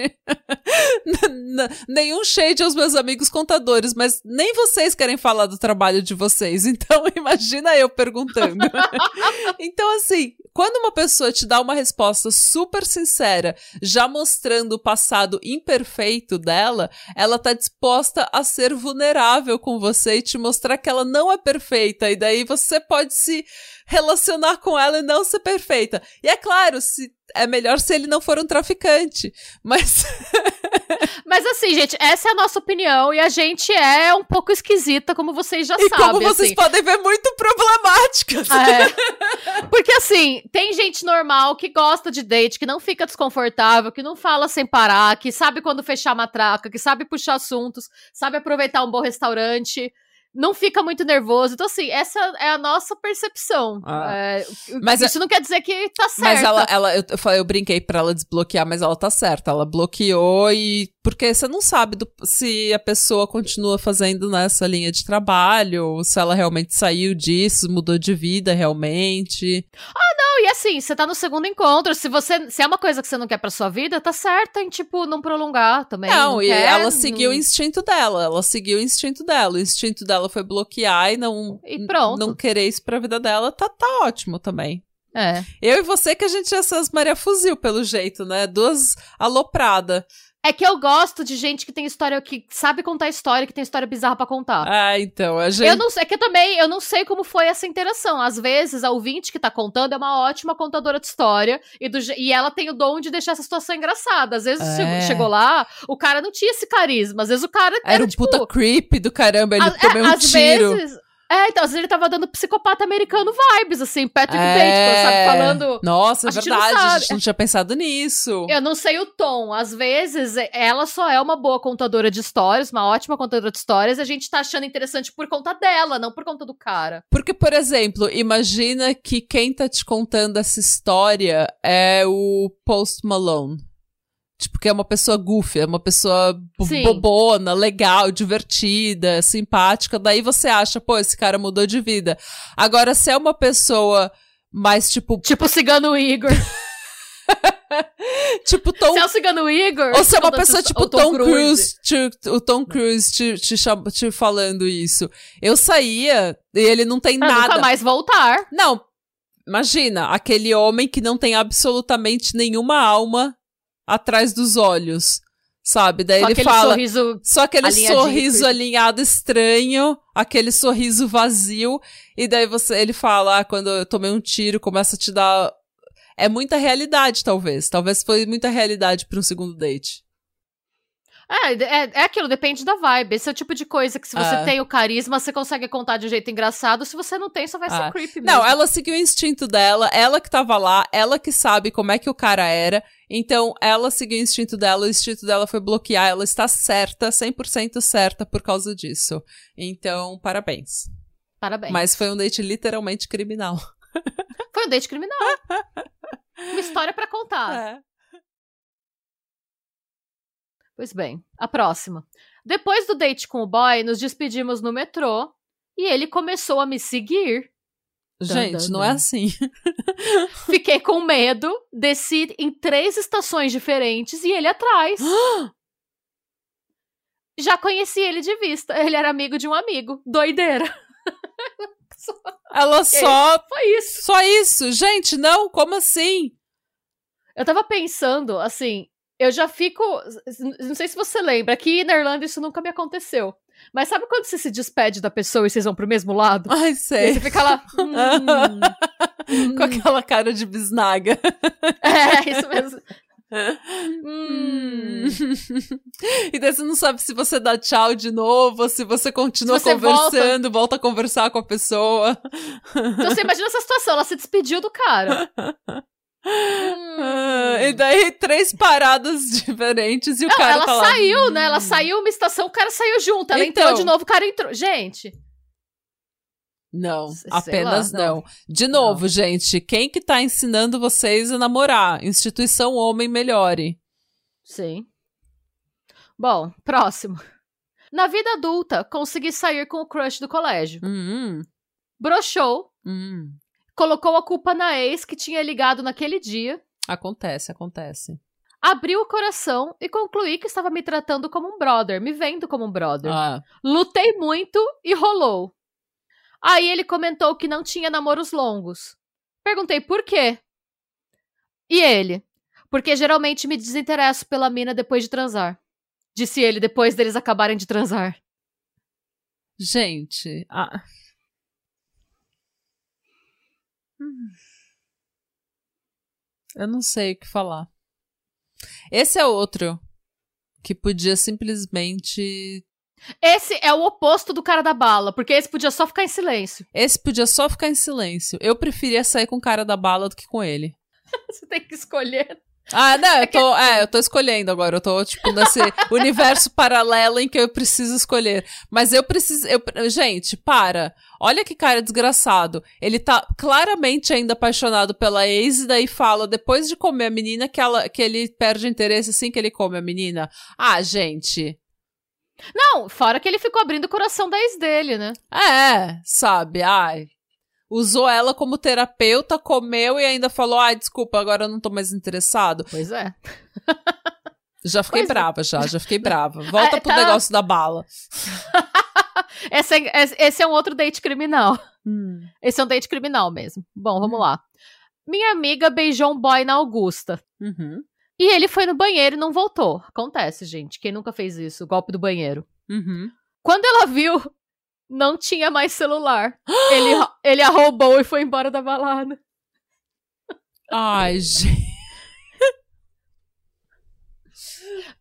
Nenhum shade aos meus amigos contadores, mas nem vocês querem falar do trabalho de vocês. Então, imagina eu perguntando. Então, assim, quando uma pessoa te dá uma resposta super sincera, já mostrando o passado imperfeito dela, ela tá disposta a ser vulnerável com você e te mostrar que ela não é perfeita. E daí você pode se relacionar com ela e não ser perfeita. E é claro, se é melhor se ele não for um traficante. Mas. Mas assim, gente, essa é a nossa opinião e a gente é um pouco esquisita, como vocês já e sabem. Como vocês assim. podem ver, muito problemática. É. Porque assim, tem gente normal que gosta de date, que não fica desconfortável, que não fala sem parar, que sabe quando fechar a matraca, que sabe puxar assuntos, sabe aproveitar um bom restaurante não fica muito nervoso. Então, assim, essa é a nossa percepção. Ah. É, mas isso é... não quer dizer que tá certo. Mas ela, ela eu, eu, falei, eu brinquei pra ela desbloquear, mas ela tá certa. Ela bloqueou e. Porque você não sabe do, se a pessoa continua fazendo nessa linha de trabalho, se ela realmente saiu disso, mudou de vida realmente. Ah, não, e assim, você tá no segundo encontro. Se você se é uma coisa que você não quer pra sua vida, tá certa em, tipo, não prolongar também. Não, não e quer, ela seguiu não... o instinto dela. Ela seguiu o instinto dela. O instinto dela foi bloquear e não, e pronto. não querer isso pra vida dela, tá, tá ótimo também. É. Eu e você que a gente é essas Maria Fuzil, pelo jeito, né? Duas aloprada. É que eu gosto de gente que tem história, que sabe contar história, que tem história bizarra para contar. Ah, então, a gente... Eu não, é que eu também, eu não sei como foi essa interação. Às vezes, a ouvinte que tá contando é uma ótima contadora de história e, do, e ela tem o dom de deixar essa situação engraçada. Às vezes, é. chegou, chegou, lá, o cara não tinha esse carisma. Às vezes, o cara era, era um tipo, puta creep do caramba, ele a, tomou é, um tiro. Vezes, é, então, às vezes ele tava dando psicopata americano vibes, assim, Patrick é... Bateman, sabe? Falando. Nossa, é verdade, a gente não tinha pensado nisso. Eu não sei o tom. Às vezes, ela só é uma boa contadora de histórias, uma ótima contadora de histórias, e a gente tá achando interessante por conta dela, não por conta do cara. Porque, por exemplo, imagina que quem tá te contando essa história é o Post Malone. Tipo, que é uma pessoa goofy, é uma pessoa Sim. bobona, legal, divertida, simpática. Daí você acha, pô, esse cara mudou de vida. Agora, se é uma pessoa mais, tipo, Tipo o Cigano Igor. tipo Tom Se é o Cigano Igor. Ou se é uma quando pessoa tipo o Tom, Cruise, te- o Tom Cruise te, te, cham- te falando isso. Eu saía e ele não tem Pra nada. nunca mais voltar. Não, imagina, aquele homem que não tem absolutamente nenhuma alma atrás dos olhos, sabe? Daí Só ele fala. sorriso. Só aquele sorriso alinhado estranho, aquele sorriso vazio, e daí você ele fala, ah, quando eu tomei um tiro, começa a te dar é muita realidade, talvez. Talvez foi muita realidade para um segundo date. É, é, é aquilo, depende da vibe. Esse é o tipo de coisa que se você É. tem o carisma, você consegue contar de um jeito engraçado. Se você não tem, só vai Ah. ser creepy mesmo. Não, ela seguiu o instinto dela, ela que tava lá, ela que sabe como é que o cara era. Então, ela seguiu o instinto dela, o instinto dela foi bloquear, ela está certa, 100% certa por causa disso. Então, parabéns. Parabéns. Mas foi um date literalmente criminal. Foi um date criminal. Uma história pra contar. É. Pois bem, a próxima. Depois do date com o boy, nos despedimos no metrô e ele começou a me seguir. Gente, dun, não dun. é assim. Fiquei com medo, desci em três estações diferentes e ele atrás. Já conheci ele de vista. Ele era amigo de um amigo. Doideira. Ela só. Foi isso. Só isso. Gente, não, como assim? Eu tava pensando, assim, eu já fico. Não sei se você lembra, aqui na Irlanda isso nunca me aconteceu. Mas sabe quando você se despede da pessoa e vocês vão pro mesmo lado? Ai, E sei. você fica lá. hum, Com aquela cara de bisnaga. é, isso mesmo. Hum. e daí você não sabe se você dá tchau de novo, se você continua Se você conversando, volta. a conversar com a pessoa. Então você imagina essa situação, ela se despediu do cara. Hum. Ah, E daí, três paradas diferentes e o Não, cara ela tá lá. saiu, né? Ela saiu uma estação, o cara saiu junto. Ela Então. entrou de novo, o cara entrou. Gente, Não, Sei apenas lá, não. não. De novo, gente, quem que tá ensinando vocês a namorar? Instituição Homem Melhore. sim. Bom, próximo. Na vida adulta, consegui sair com o crush do colégio. Hum, Broxou, hum. Colocou a culpa na ex que tinha ligado naquele dia, Acontece, acontece. abriu o coração e concluí que estava me tratando como um brother, me vendo como um brother. Ah, Lutei muito e rolou. Aí ele comentou que não tinha namoros longos. Perguntei por quê. E ele? Porque geralmente me desinteresso pela mina depois de transar. Disse ele depois deles acabarem de transar. gente, ah. Hum. Eu não sei o que falar. Esse é outro que podia simplesmente. Esse é o oposto do cara da bala, porque esse podia só ficar em silêncio. Esse podia só ficar em silêncio. Eu preferia sair com o cara da bala do que com ele. Você tem que escolher. Ah, não, eu tô, é, eu tô escolhendo agora. Eu tô, tipo, nesse universo paralelo em que eu preciso escolher. Mas eu preciso. Eu, gente, para. Olha que cara desgraçado. Ele tá claramente ainda apaixonado pela ex, e daí fala, depois de comer a menina, que, ela, que ele perde interesse assim que ele come a menina. Ah, gente. Não, fora que ele ficou abrindo o coração da ex dele, né? É, sabe? Ai. Usou ela como terapeuta, comeu e ainda falou: ai, desculpa, agora eu não tô mais interessado. Pois é. Já fiquei Pois é. brava, já, já fiquei brava. Volta Ah, pro tá. negócio da bala. Esse é, esse- é um outro date criminal. Hum. Esse é um date criminal mesmo. Bom, vamos lá. Minha amiga beijou um boy na Augusta. Uhum. E ele foi no banheiro e não voltou. Acontece, gente. Quem nunca fez isso? Golpe do banheiro. Uhum. Quando ela viu, não tinha mais celular. ele, ele a roubou e foi embora da balada. Ai, gente.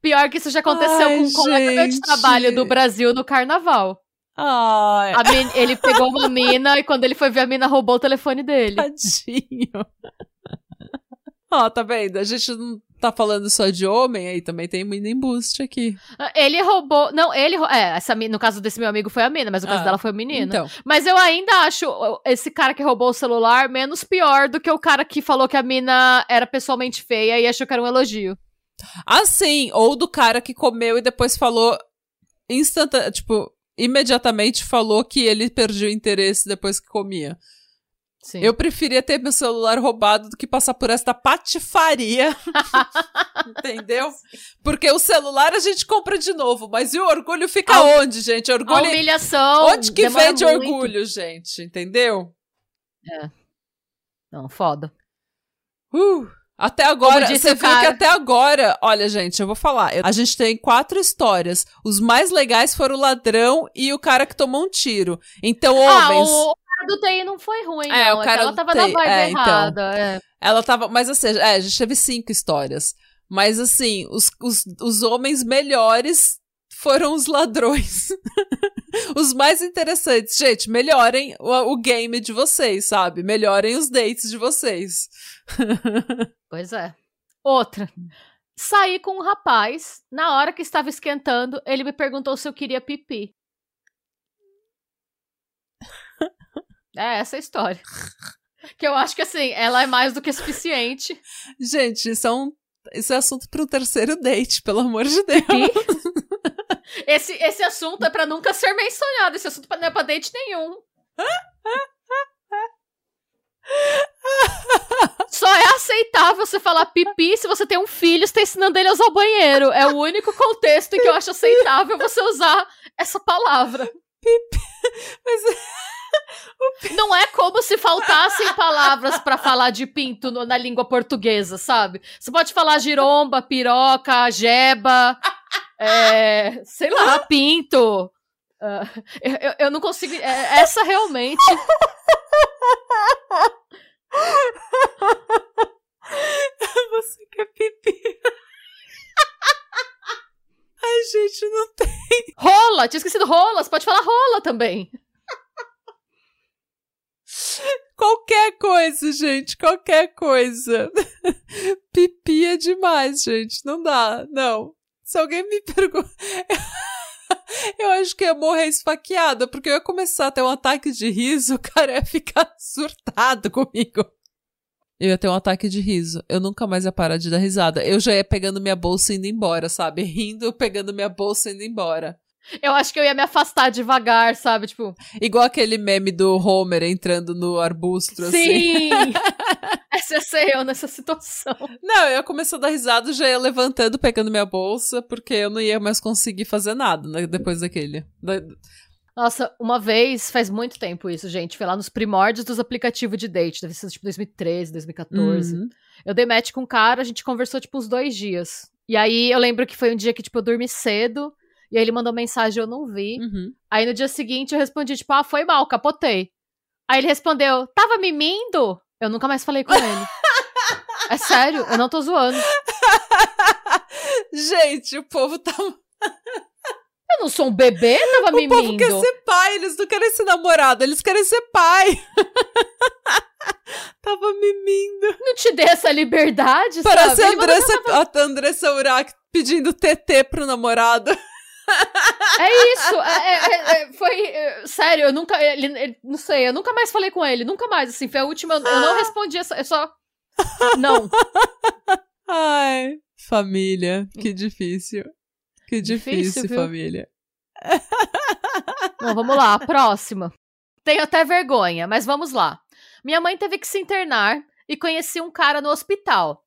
Pior que isso já aconteceu Ai, com um colega meu de trabalho do Brasil no carnaval. Ai, men- ele pegou uma mina e quando ele foi ver a mina, roubou o telefone dele. tadinho. Ó, tá vendo? A gente não tá falando só de homem, aí também tem menina embuste aqui. Ele roubou. Não, ele. É, essa, no caso desse meu amigo foi a mina, mas no caso Ah, dela foi o menino. Então, Mas eu ainda acho esse cara que roubou o celular menos pior do que o cara que falou que a mina era pessoalmente feia e achou que era um elogio. Ah, sim. Ou do cara que comeu e depois falou instantâneo, tipo, imediatamente falou que ele perdia o interesse depois que comia. Sim. Eu preferia ter meu celular roubado do que passar por esta patifaria. Entendeu? Porque o celular a gente compra de novo, mas e o orgulho fica a, onde, gente? Orgulho. A humilhação. Onde que vende muito. orgulho, gente? Entendeu? É. Não, foda. Uh. Até agora, você viu que até agora, olha, gente, eu vou falar. A gente tem quatro histórias. Os mais legais foram o ladrão e o cara que tomou um tiro. Então, ah, homens. O cara do TI não foi ruim, é, não. O é cara é ela tava TI, na vibe é, então. errada. Então, é. Ela tava. Mas assim, é, a gente teve cinco histórias. Mas assim, os, os, os homens melhores foram os ladrões. os mais interessantes. Gente, melhorem o, o, game de vocês, sabe? Melhorem os dates de vocês. pois é. Outra. Saí com um rapaz. Na hora que estava esquentando, ele me perguntou se eu queria pipi. É essa a história. Que eu acho que assim, ela é mais do que suficiente. Gente, isso é, um, isso é assunto para um terceiro date, pelo amor de Deus. Esse, esse assunto é para nunca ser mencionado. Esse assunto não é pra date nenhum. Só é aceitável você falar pipi se você tem um filho e está ensinando ele a usar o banheiro. É o único contexto em que eu acho aceitável você usar essa palavra. Pipi. Mas... Não é como se faltassem palavras para falar de pinto no, na língua portuguesa, sabe? Você pode falar giromba, piroca, jeba, é, sei lá, pinto. Uh, eu, eu não consigo. É, essa realmente. Você quer pipi? Ai, gente, não tem. Rola! Tinha esquecido rola. Você pode falar rola também. Qualquer coisa, gente, qualquer coisa. Pipi é demais, gente. Não dá, não. Se alguém me pergunta. eu acho que ia morrer esfaqueada, porque eu ia começar a ter um ataque de riso, o cara ia ficar surtado comigo. Eu ia ter um ataque de riso. Eu nunca mais ia parar de dar risada. Eu já ia pegando minha bolsa e indo embora, sabe? Rindo, pegando minha bolsa e indo embora. Eu acho que eu ia me afastar devagar, sabe? Tipo. Igual aquele meme do Homer entrando no arbusto, assim. Sim! Essa ia ser eu nessa situação. Não, eu começar a dar risada, já ia levantando, pegando minha bolsa, porque eu não ia mais conseguir fazer nada né, depois daquele. Nossa, uma vez, faz muito tempo isso, gente. Foi lá nos primórdios dos aplicativos de date. Deve ser tipo 2013, 2014. Uhum. Eu dei match com um cara, a gente conversou tipo uns dois dias. E aí eu lembro que foi um dia que, tipo, eu dormi cedo. E aí ele mandou mensagem, eu não vi. Uhum. Aí no dia seguinte eu respondi, tipo, ah, foi mal, capotei. Aí ele respondeu, tava mimindo? Eu nunca mais falei com ele. é sério, eu não tô zoando. Gente, o povo tá. Eu não sou um bebê, tava mimindo. O povo quer ser pai, eles não querem ser namorado, eles querem ser pai. tava mimindo. Não te dê essa liberdade, Parece sabe? a Andressa, a Andressa Urach pedindo TT pro namorado. É isso, é, é, é, foi. É, sério, eu nunca. Ele, ele, não sei, eu nunca mais falei com ele, nunca mais, assim. Foi a última. Eu, eu não ah. respondi, eu só. Não. Ai, família, que difícil. Que difícil, difícil família. Bom, vamos lá, próxima. Tenho até vergonha, mas vamos lá. Minha mãe teve que se internar e conheci um cara no hospital.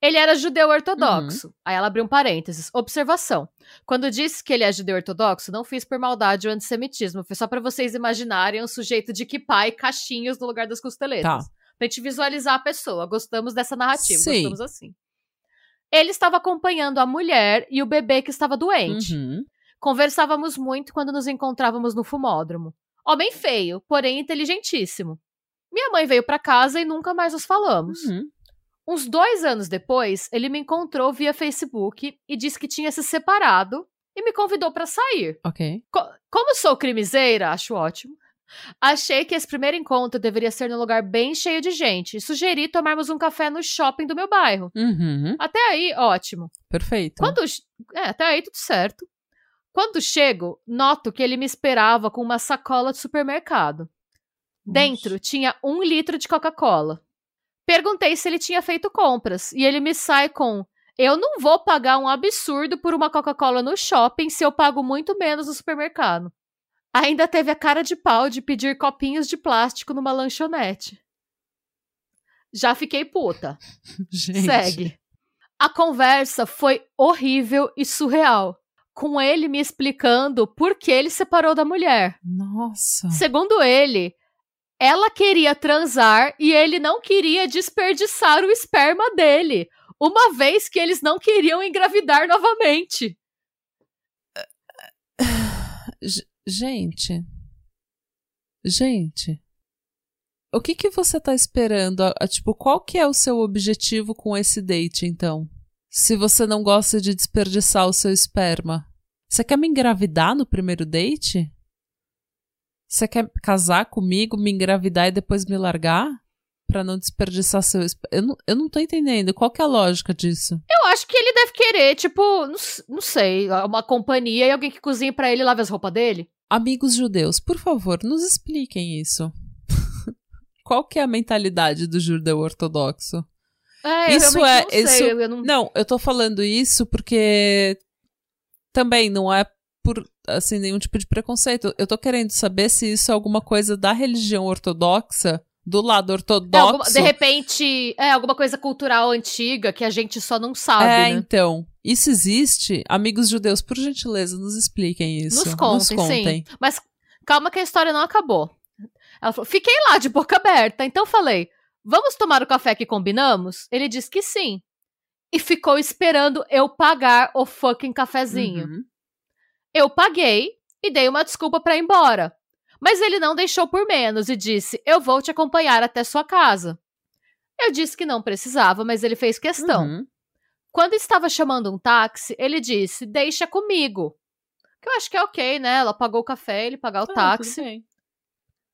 Ele era judeu ortodoxo. Uhum. Aí ela abriu um parênteses. Observação. Quando disse que ele é judeu ortodoxo, não fiz por maldade ou antissemitismo. Foi só para vocês imaginarem um sujeito de kippah e cachinhos no lugar das costeletas. Tá. Pra gente visualizar a pessoa. Gostamos dessa narrativa. Sim. Gostamos assim. Ele estava acompanhando a mulher e o bebê que estava doente. Uhum. Conversávamos muito quando nos encontrávamos no fumódromo. Homem feio, porém inteligentíssimo. Minha mãe veio para casa e nunca mais nos falamos. Uhum. Uns dois anos depois, ele me encontrou via Facebook e disse que tinha se separado e me convidou para sair. Ok. Co como sou crimiseira, acho ótimo. Achei que esse primeiro encontro deveria ser num lugar bem cheio de gente e sugeri tomarmos um café no shopping do meu bairro. Uhum. Até aí, ótimo. Perfeito. Quando, é, até aí tudo certo. Quando chego, noto que ele me esperava com uma sacola de supermercado. Dentro tinha um litro de Coca-Cola. Perguntei se ele tinha feito compras e ele me sai com: Eu não vou pagar um absurdo por uma Coca-Cola no shopping se eu pago muito menos no supermercado. Ainda teve a cara de pau de pedir copinhos de plástico numa lanchonete. Já fiquei puta. Gente. Segue. A conversa foi horrível e surreal, com ele me explicando por que ele separou da mulher. Nossa. Segundo ele, ela queria transar e ele não queria desperdiçar o esperma dele, uma vez que eles não queriam engravidar novamente. Gente. Gente. O que que você tá esperando? Tipo, qual que é o seu objetivo com esse date, então? Se você não gosta de desperdiçar o seu esperma. Você quer me engravidar no primeiro date? Você quer casar comigo, me engravidar e depois me largar? Pra não desperdiçar seu? Eu não, eu não tô entendendo. Qual que é a lógica disso? Eu acho que ele deve querer, tipo, não, não sei, uma companhia e alguém que cozinhe para ele e lave as roupas dele. Amigos judeus, por favor, nos expliquem isso. Qual que é a mentalidade do judeu ortodoxo? É, isso é não isso sei, eu não... não, eu tô falando isso porque também não é por assim nenhum tipo de preconceito. Eu tô querendo saber se isso é alguma coisa da religião ortodoxa do lado ortodoxo. É, alguma, de repente, é alguma coisa cultural antiga que a gente só não sabe. É, né? então. Isso existe? Amigos judeus, por gentileza, nos expliquem isso. Nos contem, nos contem. sim. Mas calma que a história não acabou. Ela falou, fiquei lá de boca aberta. Então falei, vamos tomar o café que combinamos? Ele disse que sim. E ficou esperando eu pagar o fucking cafezinho. Uhum. Eu paguei e dei uma desculpa para ir embora. Mas ele não deixou por menos e disse: Eu vou te acompanhar até sua casa. Eu disse que não precisava, mas ele fez questão. Uhum. Quando estava chamando um táxi, ele disse: Deixa comigo. Que eu acho que é ok, né? Ela pagou o café, ele pagar o ah, táxi.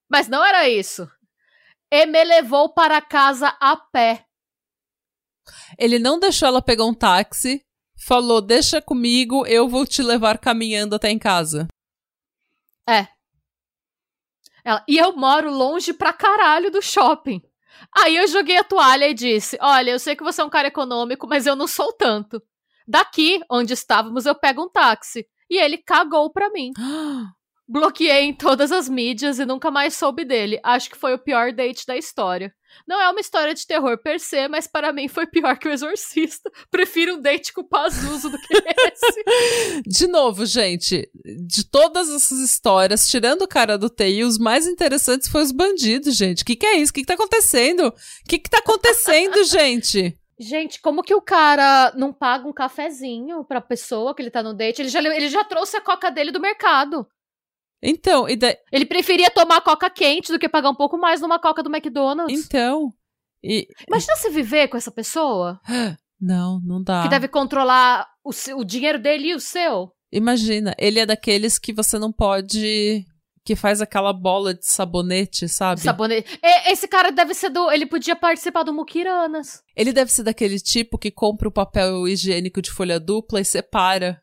Mas não era isso. E me levou para casa a pé. Ele não deixou ela pegar um táxi, falou: Deixa comigo, eu vou te levar caminhando até em casa. É. Ela, e eu moro longe pra caralho do shopping. Aí eu joguei a toalha e disse: Olha, eu sei que você é um cara econômico, mas eu não sou tanto. Daqui, onde estávamos, eu pego um táxi. E ele cagou pra mim. Bloqueei em todas as mídias e nunca mais soube dele. Acho que foi o pior date da história. Não é uma história de terror per se, mas para mim foi pior que o Exorcista. Prefiro um date com o Pazuzu do que esse. de novo, gente, de todas essas histórias, tirando o cara do TI, os mais interessantes foi os bandidos, gente. O que, que é isso? O que, que tá acontecendo? O que, que tá acontecendo, gente? Gente, como que o cara não paga um cafezinho pra pessoa que ele tá no date? Ele já, ele já trouxe a coca dele do mercado. Então, e daí... Ele preferia tomar coca quente do que pagar um pouco mais numa coca do McDonald's. Então. E... Imagina você viver com essa pessoa. Não, não dá. Que deve controlar o, seu, o dinheiro dele e o seu. Imagina, ele é daqueles que você não pode que faz aquela bola de sabonete, sabe? Sabonete. Esse cara deve ser do. Ele podia participar do Mukiranas. Ele deve ser daquele tipo que compra o papel higiênico de folha dupla e separa.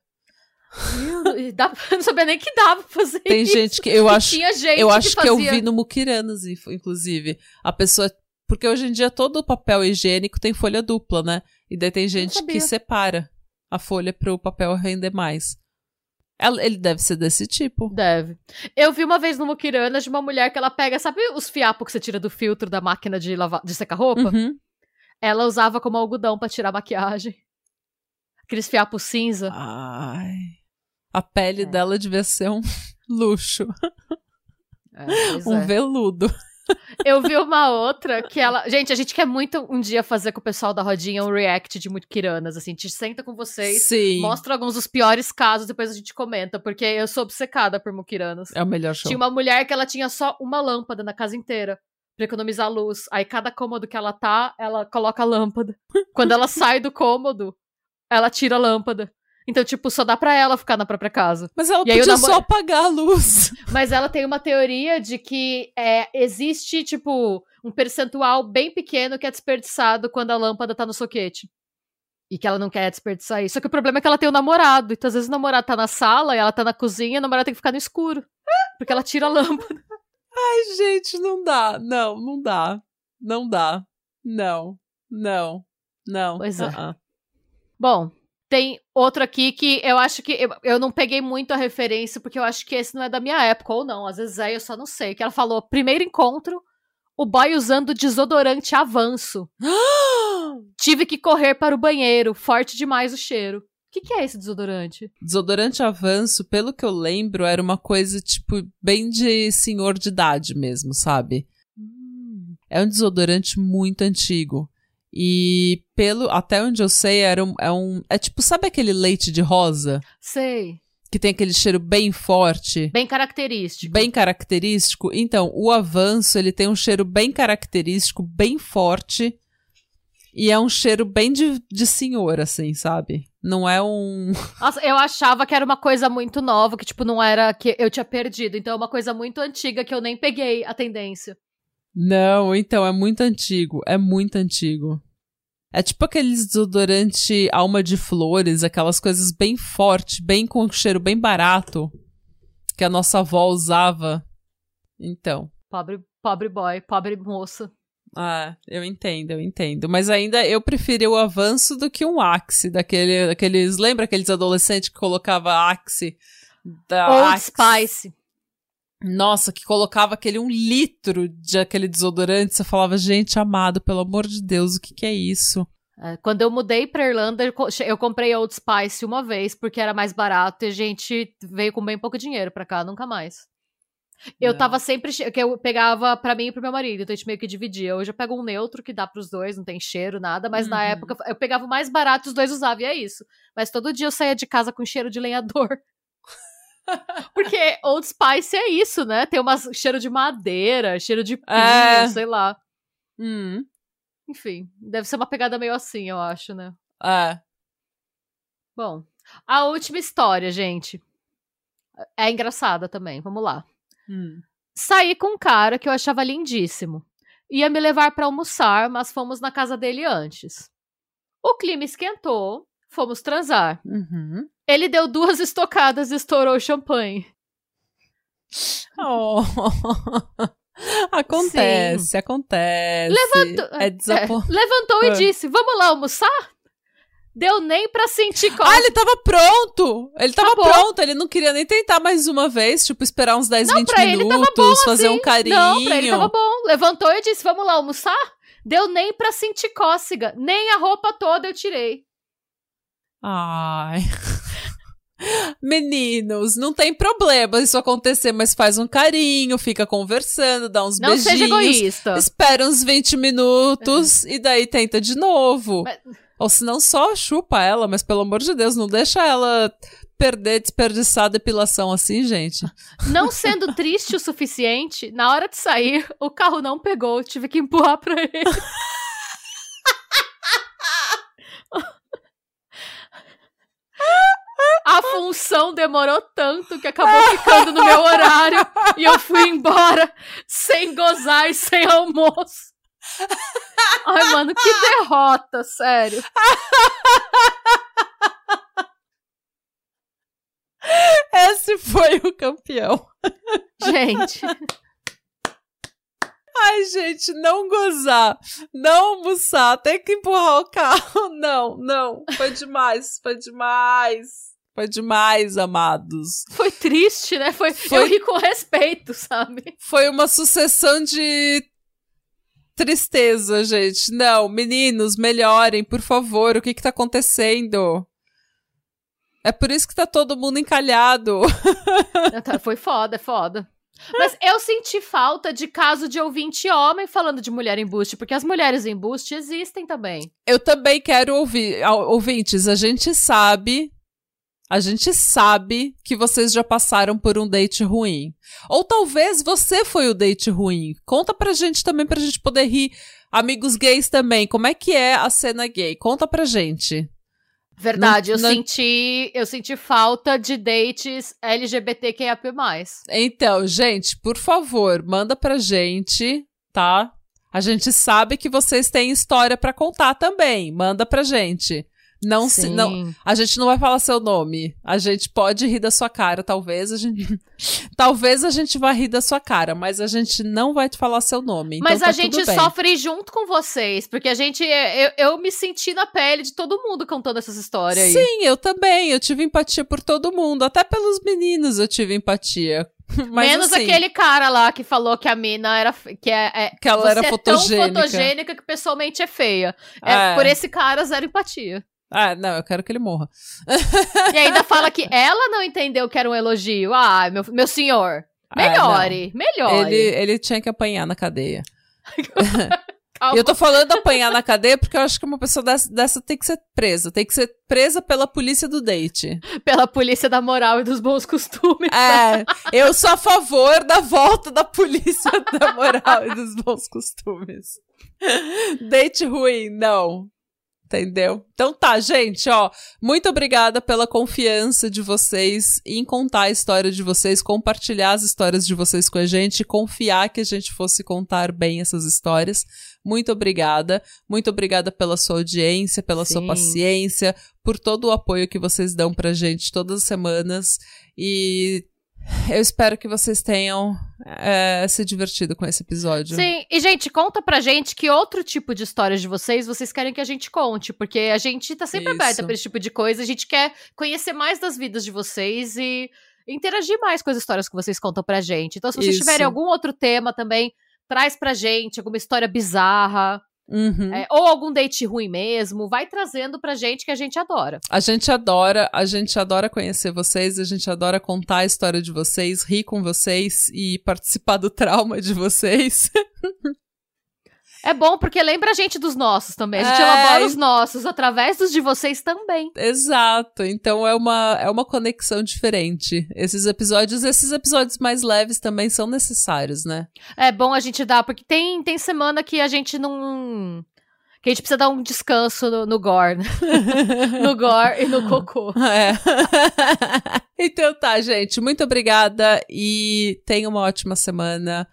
Dá, eu não sabia nem que dava pra fazer Tem isso. gente que eu acho, Tinha gente eu acho que, que eu vi no Mukiranas, inclusive. A pessoa, porque hoje em dia todo o papel higiênico tem folha dupla, né? E daí tem gente que separa a folha para o papel render mais. Ele deve ser desse tipo. Deve. Eu vi uma vez no Mukiranas de uma mulher que ela pega, sabe os fiapos que você tira do filtro da máquina de lavar, de secar roupa? Uhum. Ela usava como algodão para tirar maquiagem. Aqueles fiapos cinza. Ai. A pele é. dela devia ser um luxo. É, um é. veludo. Eu vi uma outra que ela. Gente, a gente quer muito um dia fazer com o pessoal da rodinha um react de muito Kiranas, assim. Te senta com vocês, Sim. mostra alguns dos piores casos, depois a gente comenta, porque eu sou obcecada por Mukiranas. É o melhor show. Tinha uma mulher que ela tinha só uma lâmpada na casa inteira. Pra economizar luz. Aí cada cômodo que ela tá, ela coloca a lâmpada. Quando ela sai do cômodo, ela tira a lâmpada. Então, tipo, só dá pra ela ficar na própria casa. Mas ela e podia só apagar a luz. Mas ela tem uma teoria de que é, existe, tipo, um percentual bem pequeno que é desperdiçado quando a lâmpada tá no soquete. E que ela não quer desperdiçar isso. Só que o problema é que ela tem um namorado. Então, às vezes, o namorado tá na sala e ela tá na cozinha e o namorado tem que ficar no escuro. Porque ela tira a lâmpada. Ai, gente, não dá. Não, não dá. Não dá. Não. Não. Não. Pois é. Uh -uh. Bom, tem outro aqui que eu acho que. Eu, eu não peguei muito a referência, porque eu acho que esse não é da minha época, ou não. Às vezes é, eu só não sei. Que ela falou: primeiro encontro, o boy usando desodorante avanço. Tive que correr para o banheiro, forte demais o cheiro. O que, que é esse desodorante? Desodorante avanço, pelo que eu lembro, era uma coisa, tipo, bem de senhor de idade mesmo, sabe? Hum. É um desodorante muito antigo. E pelo até onde eu sei, era um, é um. É tipo, sabe aquele leite de rosa? Sei. Que tem aquele cheiro bem forte? Bem característico. Bem característico. Então, o avanço, ele tem um cheiro bem característico, bem forte. E é um cheiro bem de, de senhor, assim, sabe? Não é um. Nossa, eu achava que era uma coisa muito nova, que, tipo, não era que eu tinha perdido. Então é uma coisa muito antiga que eu nem peguei a tendência. Não, então, é muito antigo. É muito antigo. É tipo aqueles desodorante alma de flores, aquelas coisas bem fortes, bem com cheiro bem barato, que a nossa avó usava. Então. Pobre, pobre boy, pobre moça. Ah, eu entendo, eu entendo. Mas ainda eu preferi o avanço do que um Axe, daquele, daqueles. Lembra aqueles adolescentes que colocava Axe? Da Old Axe? Spice. Nossa, que colocava aquele um litro de aquele desodorante. Você falava, gente, amado, pelo amor de Deus, o que, que é isso? É, quando eu mudei pra Irlanda, eu comprei Old Spice uma vez, porque era mais barato e a gente veio com bem pouco dinheiro pra cá, nunca mais. Eu Não. tava sempre. que eu pegava pra mim e pro meu marido, então a gente meio que dividia. Hoje eu pego um neutro que dá pros dois, não tem cheiro, nada, mas uhum. na época eu pegava o mais barato os dois usavam, e é isso. Mas todo dia eu saía de casa com cheiro de lenhador. Porque Old Spice é isso, né? Tem umas cheiro de madeira, cheiro de pinho, é. sei lá. Hum. Enfim, deve ser uma pegada meio assim, eu acho, né? É. Bom, a última história, gente. É engraçada também, vamos lá. Hum. Saí com um cara que eu achava lindíssimo. Ia me levar para almoçar, mas fomos na casa dele antes. O clima esquentou, fomos transar. Uhum. Ele deu duas estocadas e estourou o champanhe. Oh. acontece, Sim. acontece. Levantou, é, é, levantou e ah. disse: Vamos lá almoçar? Deu nem pra sentir coisa. Ah, ele tava pronto! Ele tava Acabou. pronto, ele não queria nem tentar mais uma vez, tipo, esperar uns 10, não, 20 minutos, bom, fazer assim. um carinho. Não, pra ele tava bom. Levantou e disse: Vamos lá almoçar? Deu nem pra sentir cócega. Nem a roupa toda eu tirei. Ai. Meninos, não tem problema isso acontecer, mas faz um carinho, fica conversando, dá uns não beijinhos. Não seja egoísta. Espera uns 20 minutos e daí tenta de novo. Mas... Ou se não, só chupa ela, mas pelo amor de Deus, não deixa ela perder, desperdiçar a depilação assim, gente. Não sendo triste o suficiente, na hora de sair, o carro não pegou, tive que empurrar pra ele. A função demorou tanto que acabou ficando no meu horário e eu fui embora sem gozar e sem almoço. Ai, mano, que derrota, sério. Esse foi o campeão. Gente. Ai, gente, não gozar, não almoçar, tem que empurrar o carro. Não, não. Foi demais, foi demais. Foi demais, amados. Foi triste, né? Foi, foi... Eu ri com respeito, sabe? Foi uma sucessão de tristeza, gente. Não, meninos, melhorem, por favor. O que que tá acontecendo? É por isso que tá todo mundo encalhado. Tá, foi foda, é foda. Mas eu senti falta de caso de ouvinte homem falando de mulher embuste, porque as mulheres embuste existem também. Eu também quero ouvir, ouvintes, a gente sabe a gente sabe que vocês já passaram por um date ruim. Ou talvez você foi o date ruim. Conta pra gente também pra gente poder rir. Amigos gays também, como é que é a cena gay? Conta pra gente. Verdade, não, eu não... senti eu senti falta de dates LGBTQIA+. Então, gente, por favor, manda pra gente, tá? A gente sabe que vocês têm história para contar também. Manda pra gente. Não se, não, a gente não vai falar seu nome. A gente pode rir da sua cara, talvez a gente, talvez a gente vá rir da sua cara, mas a gente não vai te falar seu nome. Então mas tá a gente sofre junto com vocês, porque a gente, eu, eu me senti na pele de todo mundo contando essas histórias. Aí. Sim, eu também. Eu tive empatia por todo mundo, até pelos meninos eu tive empatia. Mas, Menos assim, aquele cara lá que falou que a mina era. Que, é, é que ela era é fotogênica. tão fotogênica que pessoalmente é feia. É, é. Por esse cara, zero empatia. Ah, não, eu quero que ele morra. E ainda fala que ela não entendeu que era um elogio. Ah, meu, meu senhor. Melhore, ah, melhore. Ele, ele tinha que apanhar na cadeia. E eu tô falando apanhar na cadeia porque eu acho que uma pessoa dessa, dessa, tem que ser presa. Tem que ser presa pela polícia do date. Pela polícia da moral e dos bons costumes. É, eu sou a favor da volta da polícia da moral e dos bons costumes. Date ruim, não. Entendeu? Então tá, gente, ó. Muito obrigada pela confiança de vocês em contar a história de vocês, compartilhar as histórias de vocês com a gente, confiar que a gente fosse contar bem essas histórias. Muito obrigada. Muito obrigada pela sua audiência, pela Sim. sua paciência, por todo o apoio que vocês dão pra gente todas as semanas. E eu espero que vocês tenham é, se divertido com esse episódio. Sim, e gente, conta pra gente que outro tipo de histórias de vocês vocês querem que a gente conte, porque a gente tá sempre Isso. aberta pra esse tipo de coisa, a gente quer conhecer mais das vidas de vocês e interagir mais com as histórias que vocês contam pra gente. Então, se vocês Isso. tiverem algum outro tema também, traz pra gente alguma história bizarra. Uhum. É, ou algum date ruim mesmo, vai trazendo pra gente que a gente adora. A gente adora, a gente adora conhecer vocês, a gente adora contar a história de vocês, rir com vocês e participar do trauma de vocês. É bom porque lembra a gente dos nossos também. A gente é, elabora os nossos através dos de vocês também. Exato. Então é uma, é uma conexão diferente. Esses episódios, esses episódios mais leves também são necessários, né? É bom a gente dar, porque tem, tem semana que a gente não. Que a gente precisa dar um descanso no, no gore. Né? no gore e no cocô. É. então tá, gente. Muito obrigada e tenha uma ótima semana.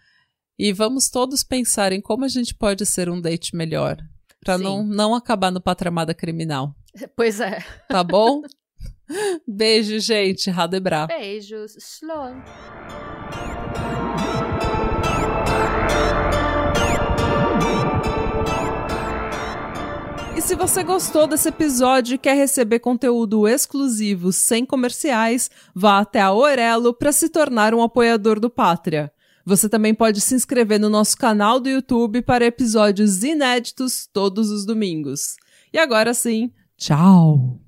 E vamos todos pensar em como a gente pode ser um date melhor. Pra não, não acabar no patramada criminal. Pois é. Tá bom? Beijo, gente. Radebra. Beijos. Sloan. E se você gostou desse episódio e quer receber conteúdo exclusivo sem comerciais, vá até a Orelo para se tornar um apoiador do Pátria. Você também pode se inscrever no nosso canal do YouTube para episódios inéditos todos os domingos. E agora sim, tchau!